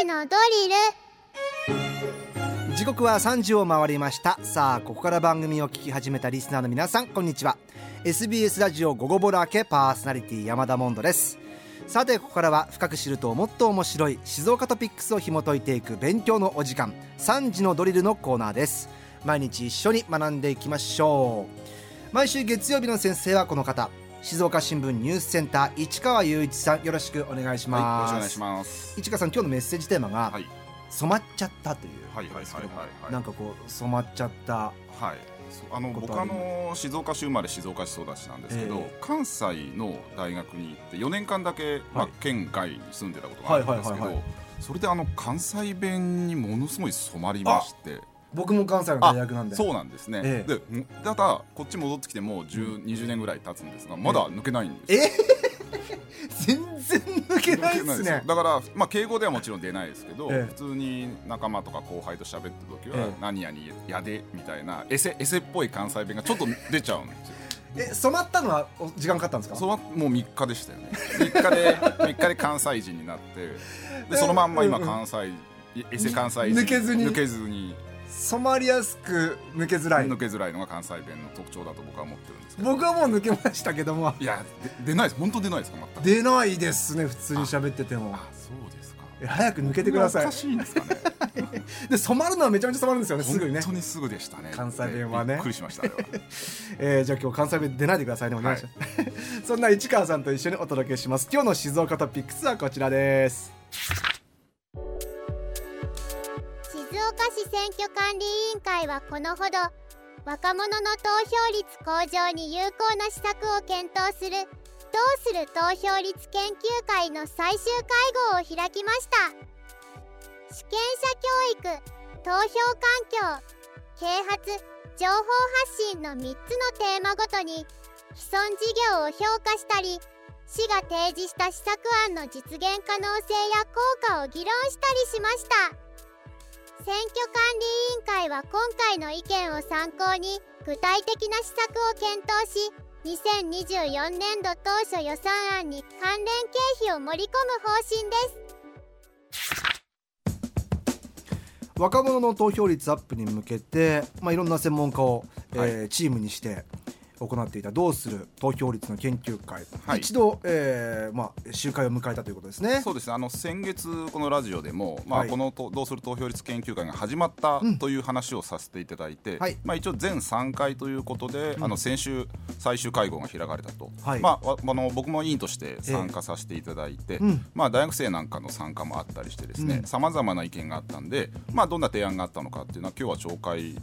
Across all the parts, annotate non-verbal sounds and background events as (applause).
時のドリル。時刻は3時を回りました。さあここから番組を聞き始めたリスナーの皆さんこんにちは。SBS ラジオ午後ボラ明けパーソナリティ山田モンドです。さてここからは深く知るともっと面白い静岡トピックスを紐解いていく勉強のお時間3時のドリルのコーナーです。毎日一緒に学んでいきましょう。毎週月曜日の先生はこの方。静岡新聞ニュースセンター市川雄一さんよろしくお願いします、はい、よろしくお願いします。市川さん今日のメッセージテーマが、はい、染まっちゃったという。はいはいはいはい、はい、なんかこう染まっちゃったはい。あの僕あの静岡市生まれ静岡市育ちなんですけど、えー、関西の大学に行って4年間だけ、まあ、県外に住んでたことがあるんですけど、それであの関西弁にものすごい染まりまして僕も関西の大学なんで。そうなんですね、ええ、でただこっち戻ってきてもう20年ぐらい経つんですがまだ抜けないんですえ全然抜けないですね。だから、まあ、敬語ではもちろん出ないですけど、え、普通に仲間とか後輩と喋ってる時は「何々やで」みたいなエセエセっぽい関西弁がちょっと出ちゃうんですよ。え染まったのは時間かかったんですか？染まもう3日でしたよね。3日で (laughs) 3日で関西人になってでそのまんま今関西、うんうん、エセ関西人。抜けずに。抜けずに染まりやすく抜けづらい。抜けづらいのが関西弁の特徴だと僕は思ってるんですけど。僕はもう抜けましたけども。いや出ないです。本当出ないですか全く。出ないです。ね普通に喋ってても。あそうですか。早く抜けてください。おかしいんですかね。(laughs) で染まるのはめちゃめちゃ染まるんですよね。すぐにね。本当にすぐでしたね。関西弁はね。びっくりしました (laughs) えー、じゃあ今日関西弁出ないでくださいね。お願いします、はい、(laughs) そんな市川さんと一緒にお届けします。今日の静岡トピックスはこちらです選挙管理委員会はこのほど若者の投票率向上に有効な施策を検討するどうする投票率研究会の最終会合を開きました。主権者教育投票環境啓発情報発信の3つのテーマごとに既存事業を評価したり市が提示した施策案の実現可能性や効果を議論したりしました。選挙管理委員会は今回の意見を参考に具体的な施策を検討し2024年度当初予算案に関連経費を盛り込む方針です。若者の投票率アップに向けて、まあ、いろんな専門家を、はい、えー、チームにして行っていた「どうする投票率の研究会」はい、一度、えーまあ、集会を迎えたということですね。そうですあの先月このラジオでも、まあ、はい、このと「どうする投票率研究会」が始まったという話をさせていただいて、うん、まあ、一応全3回ということで、うん、あの先週最終会合が開かれたと、はい、まあ、あの僕も委員として参加させていただいて、えー、まあ、大学生なんかの参加もあったりしてですねさまざまな意見があったんで、まあ、どんな提案があったのかっていうのは今日は紹介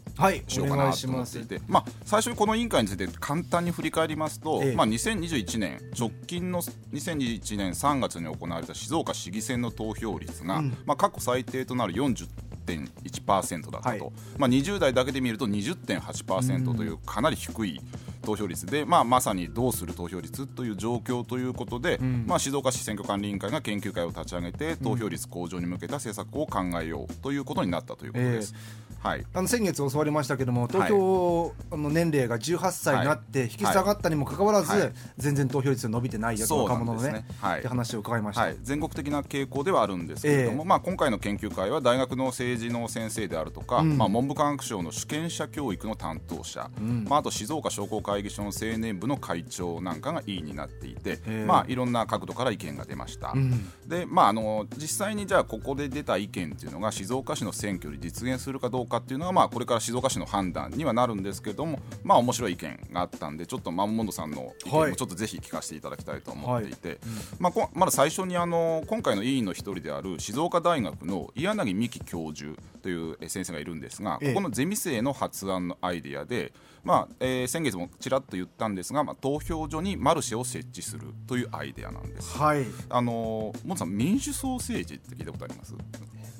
しようかなと思っていて、まあ、最初にこの委員会について簡単に振り返りますと、ええ、まあ、2021年直近の2021年3月に行われた静岡市議選の投票率が、うん、まあ、過去最低となる40.1%だったと、はい、まあ、20代だけで見ると20.8%というかなり低い投票率で、まあ、まさにどうする投票率という状況ということで、うん、まあ、静岡市選挙管理委員会が研究会を立ち上げて投票率向上に向けた政策を考えようということになったということです。えーはい、あの先月教わりましたけども投票の年齢が18歳になって引き下がったにもかかわらず、はい、全然投票率が伸びてないやと若者のねはい、って話を伺いました、全国的な傾向ではあるんですけれども、えー、まあ、今回の研究会は大学の政治の先生であるとか、うん、まあ、文部科学省の主権者教育の担当者、うん、まあ、あと静岡商工会議所の青年部の会長なんかが委員になっていて、え。ー、まあ、いろんな角度から意見が出ました、うん、で、まあ、あの実際にじゃあここで出た意見っていうのが静岡市の選挙で実現するかどうかっていうのは、まあ、これから静岡市の判断にはなるんですけどもまあ面白い意見があったんでちょっとマンモンドさんの意見もちょっとぜひ聞かせていただきたいと思っていて、はい。まあ、まだ最初にあの今回の委員の一人である静岡大学の岩柳美希教授という先生がいるんですが、ここのゼミ生の発案のアイデアで、まあえー、先月もちらっと言ったんですが、まあ、投票所にマルシェを設置するというアイデアなんです。はい、あのモンさん民主ソーセージって聞いたことあります？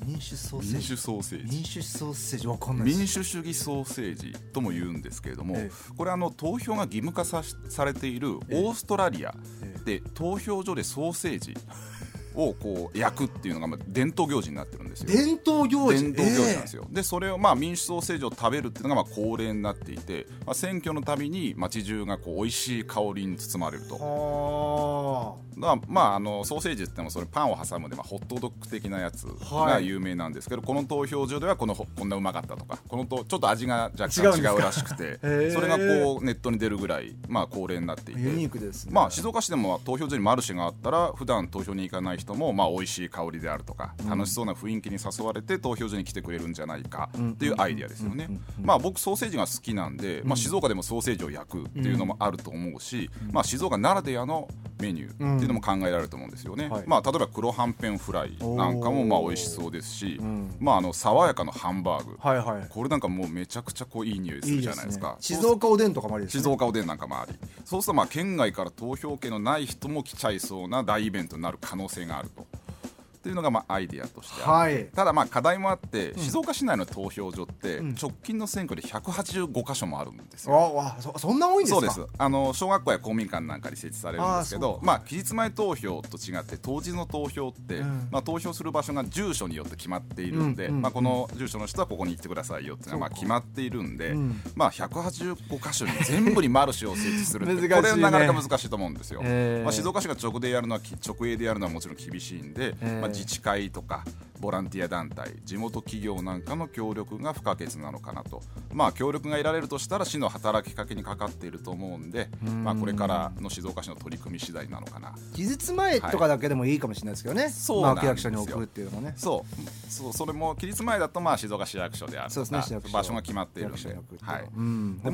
民主ソーセージ。民主ソーセージ。民主ソーセージ。わかんない民主主義ソーセージとも言うんですけれども、ええ、これあの投票が義務化さされているオーストラリアで、え、投票所でソーセージ (laughs) をこう焼くっていうのがまあ伝統行事になってるんですよ。伝統行事。伝統行事なんですよ、えー、でそれをまあ民主ソーセージを食べるっていうのがまあ恒例になっていて、まあ、選挙のたびに街中がこう美味しい香りに包まれると。だまああのソーセージってもそれパンを挟むで、まあ、ホットドッグ的なやつが有名なんですけど、はい、この投票所ではこのこんなうまかったとかこのとちょっと味が若干違うらしくて (laughs) それがこうネットに出るぐらいまあ恒例になっていて。ね、まあ静岡市でも投票所にマルシェがあったら普段投票に行かない人もまあ美味しい香りであるとか、うん、楽しそうな雰囲気に誘われて投票所に来てくれるんじゃないかっていうアイデアですよね。まあ僕ソーセージが好きなんで、まあ静岡でもソーセージを焼くっていうのもあると思うし、まあ静岡ならではのメニューっていうのも考えられると思うんですよね。まあ例えば黒はんぺんフライ。なんかもまあ美味しそうですし、まああの爽やかなハンバーグ、はいはい、これなんかもうめちゃくちゃこういい匂いするじゃないですか。ね、静岡おでんとかもありね、静岡おでんなんかもあり、そうするとまあ県外から投票権のない人も来ちゃいそうな大イベントになる可能性があると。っていうのがまあアイディアとしてはい、ただまあ課題もあって、静岡市内の投票所って直近の選挙で185箇所もあるんですよ、あそそんな多いんですか？そうです。あの小学校や公民館なんかに設置されるんですけどまあ期日前投票と違って当日の投票って、うん、まあ、投票する場所が住所によって決まっているんで、うんうん、まあ、この住所の人はここに行ってくださいよっていうのがまあ決まっているんで、まあ、185箇所に全部にマルシェを設置するって (laughs) これなかなか難しいと思うんですよ、まあ、静岡市が直でやるのは直営でやるのはもちろん厳しいんで、まあ、自治会とかボランティア団体地元企業なんかの協力が不可欠なのかなと。まあ協力が得られるとしたら市の働きかけにかかっていると思うんでまあこれからの静岡市の取り組み次第なのかな。期日前とかだけでもいいかもしれないですけどね、はい、そうなんですよ、役所に送るっていうのもね。そう。そうそれも期日前だとまあ静岡市役所であるとか、ね、場所が決まっているんで。はい、う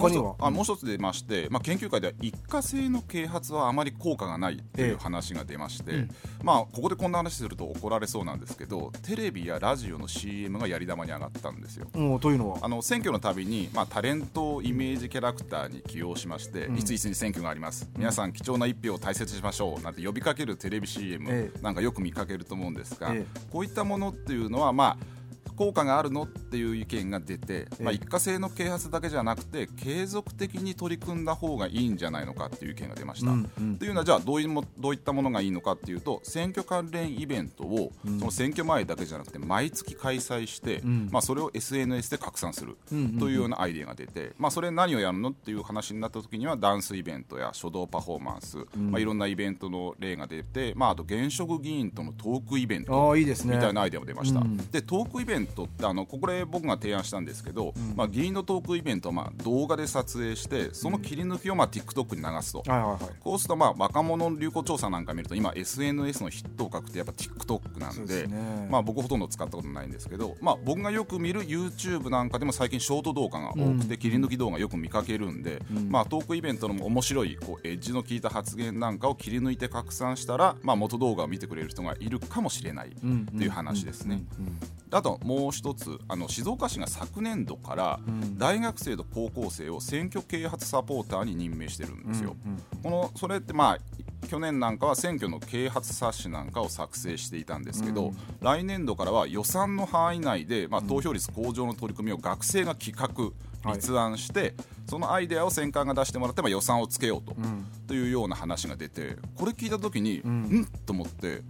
一つあもう一つ出まして、まあ、研究会では一過性の啓発はあまり効果がないっていう話が出まして、ええうん、まあここでこんな話すると怒られそうなんですけどテレビやラジオの CM がやり玉に上がったんですよ。というのは？あの選挙のたびに、まあ、タレントをイメージキャラクターに起用しまして、うん、いついつに選挙があります、皆さん貴重な一票を大切にしましょう。なんて呼びかけるテレビ CM なんかよく見かけると思うんですが、ええ、こういったものっていうのはまあ効果があるのっていう意見が出て、まあ、一過性の啓発だけじゃなくて継続的に取り組んだ方がいいんじゃないのかっていう意見が出ました。うんうん、というのはじゃあどういうもどういったものがいいのかっていうと選挙関連イベントを、その選挙前だけじゃなくて毎月開催して、うん、まあ、それを SNS で拡散するというようなアイデアが出て、まあ、それ何をやるのっていう話になった時にはダンスイベントや書道パフォーマンス、うん、まあ、いろんなイベントの例が出て、まあ、あと現職議員とのトークイベントみたいなアイデアも出ました。でトークイベントってあのここれ僕が提案したんですけど、うん、まあ、議員のトークイベントをまあ動画で撮影してその切り抜きをまあ TikTok に流すと、こうするとまあ若者の流行調査なんか見ると今 SNS の筆頭格ってやっぱ TikTok なんで、ね、まあ、僕ほとんど使ったことないんですけど、まあ、僕がよく見る YouTube なんかでも最近ショート動画が多くて、切り抜き動画よく見かけるんで、うん、まあ、トークイベントの面白いこうエッジの効いた発言なんかを切り抜いて拡散したら、まあ、元動画を見てくれる人がいるかもしれないという話ですね。あともう一つあの静岡市が昨年度から大学生と高校生を選挙啓発サポーターに任命してるんですよ。このそれってまあ去年なんかは選挙の啓発冊子なんかを作成していたんですけど、うん、来年度からは予算の範囲内で、まあ、投票率向上の取り組みを学生が企画立案して、はい、そのアイデアを選管が出してもらって、まあ、予算をつけようと,、というような話が出てこれ聞いた時に、うん、ん？と思って。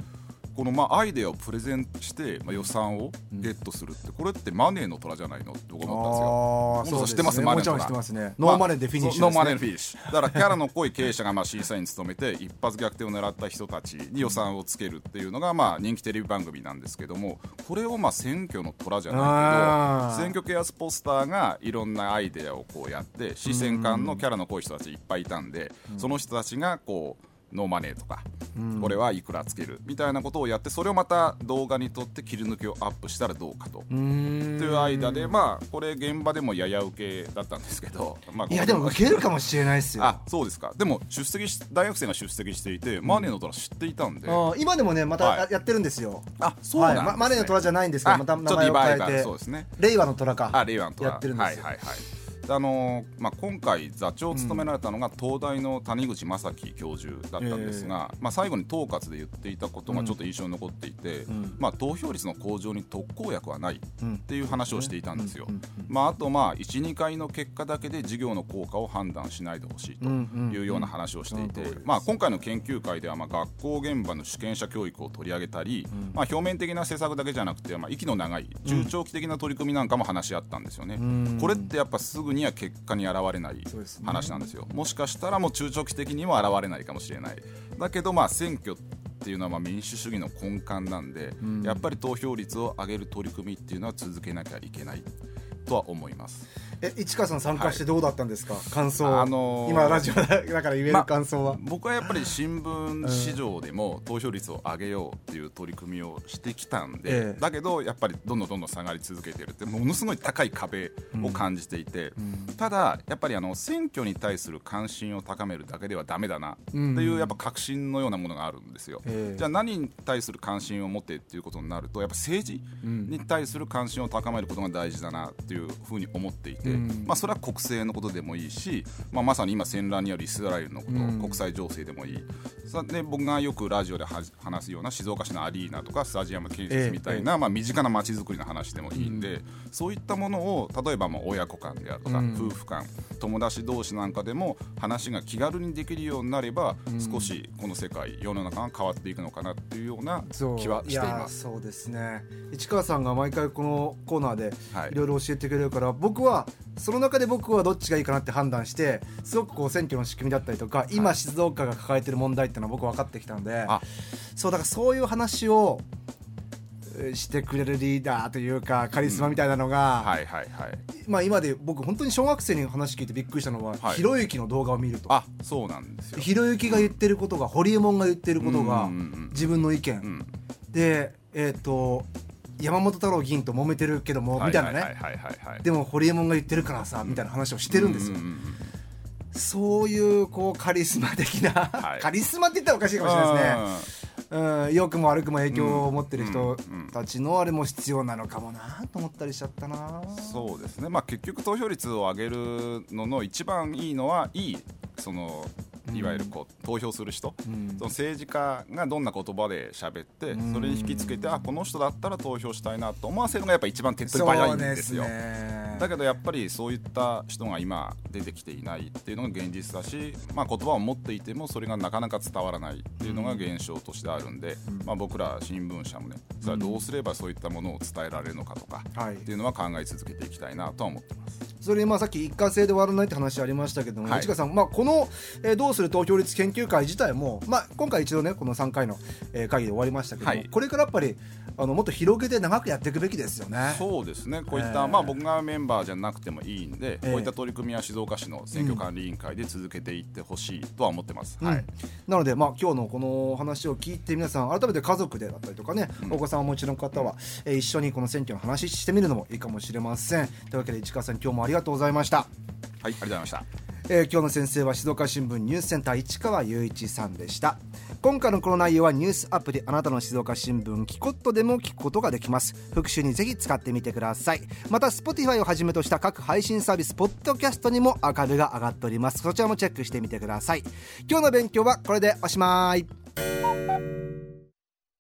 このまあアイデアをプレゼンして、まあ、予算をゲットするって、これってマネーの虎じゃないのって僕思ったんですよ。そう知ってます、ね、マネーの虎。ますね。ノーマネーでフィニッシュ、ノーマネーフィニッシュ。だからキャラの濃い経営者がまあ審査員に務めて一発逆転を狙った人たちに予算をつけるっていうのがまあ人気テレビ番組なんですけども、これをまあ選挙の虎じゃないけど、選挙ケアスポスターがいろんなアイデアをこうやって試験官のキャラの濃い人たちいっぱいいたんで、その人たちがこうノーマネーとか、うん、これはいくらつけるみたいなことをやってそれをまた動画にとって切り抜きをアップしたらどうかと。という間でまあこれ現場でもやや受けだったんですけど、まあ、いやでも受けるかもしれないですよ。(laughs) あそうですか。でも出席し大学生が出席していて、マネーの虎知っていたんで。今でもねまたやってるんですよ、あそうなんね。はい、マネーの虎じゃないんですけどまた名前を変えてそうですね。令和の虎か。あ令和の虎。やってるんですよ。はいはいはいあのまあ、今回座長を務められたのが東大の谷口正樹教授だったんですが、えー、まあ、最後に統括で言っていたことがちょっと印象に残っていて、うん、まあ、投票率の向上に特効薬はないっていう話をしていたんですよ。まあ、あとまあ12回の結果だけで事業の効果を判断しないでほしいというような話をしていて、まあ、今回の研究会ではまあ学校現場の主権者教育を取り上げたり、まあ、表面的な施策だけじゃなくて、まあ、息の長い中長期的な取り組みなんかも話し合ったんですよね。これってやっぱすぐには結果に現れない話なんですよ、もしかしたらもう中長期的にも現れないかもしれない。だけどまあ選挙っていうのはまあ民主主義の根幹なんで、うん、やっぱり投票率を上げる取り組みっていうのは続けなきゃいけないとは思います。え市川さん参加してどうだったんですか、はい、感想、あのー、今ラジオだから言える感想は、ま、僕はやっぱり新聞市場でも投票率を上げようっていう取り組みをしてきたんで、ええ、だけどやっぱりどんどんどんどん下がり続けてるってものすごい高い壁を感じていて、うん、ただやっぱりあの選挙に対する関心を高めるだけではだめだなっていうやっぱ確信のようなものがあるんですよ、え、じゃあ何に対する関心を持ってっていうことになるとやっぱ政治に対する関心を高めることが大事だなっていうふうに思っていて、うん、まあ、それは国政のことでもいいし、まあ、まさに今戦乱によるイスラエルのこと、うん、国際情勢でもいい。で僕がよくラジオで話すような静岡市のアリーナとかスタジアム建設みたいな、ええ、まあ、身近なまちづくりの話でもいいんで、うん、そういったものを例えばまあ親子間であるとか、夫婦間友達同士なんかでも話が気軽にできるようになれば、少しこの世界世の中が変わっていくのかなっていうような気はしています。そう。ですね。市川さんが毎回このコーナーでい。ろいろ教えてくれるから、はい、僕はその中で僕はどっちがいいかなって判断してすごくこう選挙の仕組みだったりとか今静岡が抱えてる問題っていうのは僕分かってきたのでそうだからそういう話をしてくれるリーダーというかカリスマみたいなのが、はいはいはい。まあ、今で僕本当に小学生に話聞いてびっくりしたのは、はい、ひろゆきの動画を見ると。あそうなんですよ。ひろゆきが言ってることが、ホリエモンが言ってることが、自分の意見、うん、でえっ、ー、と山本太郎議員と揉めてるけどもみたいなね。でもホリエモンが言ってるからさみたいな話をしてるんですよ。そういうこうカリスマ的な、はい、カリスマって言ったらおかしいかもしれないですね。うん、良くも悪くも影響を持ってる人たちのあれも必要なのかもなと思ったりしちゃったな。そうですね、まあ、結局投票率を上げるのの一番いいのはいいそのいわゆるこう投票する人、うん、その政治家がどんな言葉で喋って、それに引きつけてあこの人だったら投票したいなと思わせるのがやっぱ一番手っ取り早いんですよ。だけどやっぱりそういった人が今出てきていないっていうのが現実だし、まあ、言葉を持っていてもそれがなかなか伝わらないっていうのが現象としてあるんで、うん、まあ、僕ら新聞社もねそれはどうすればそういったものを伝えられるのかとか、っていうのは考え続けていきたいなとは思ってます。それ今さっき一過性で終わらないって話ありましたけども、はい、市川さん、まあ、この、えー、どうする投票率研究会自体も、まあ、今回一度ねこの3回の、えー、会議で終わりましたけども、はい、これからやっぱりあのもっと広げて長くやっていくべきですよね。そうですね。こういった、えー、まあ、僕がメンバーじゃなくてもいいんで、えー、こういった取り組みは静岡市の選挙管理委員会で続けていってほしいとは思ってます、うん、はい、なので、まあ、今日のこの話を聞いて皆さん改めて家族でだったりとかね、うん、お子さんをお持ちの方は、えー、一緒にこの選挙の話してみるのもいいかもしれません。というわけで市川さん今日もありがとうございました。はいありがとうございました。えー、今日の先生は静岡新聞ニュースセンター市川雄一さんでした。今回のこの内容はニュースアプリあなたの静岡新聞キコットでも聞くことができます。復習にぜひ使ってみてください。また Spotify をはじめとした各配信サービスポッドキャストにもアーカイブが上がっております。そちらもチェックしてみてください。今日の勉強はこれでおしまい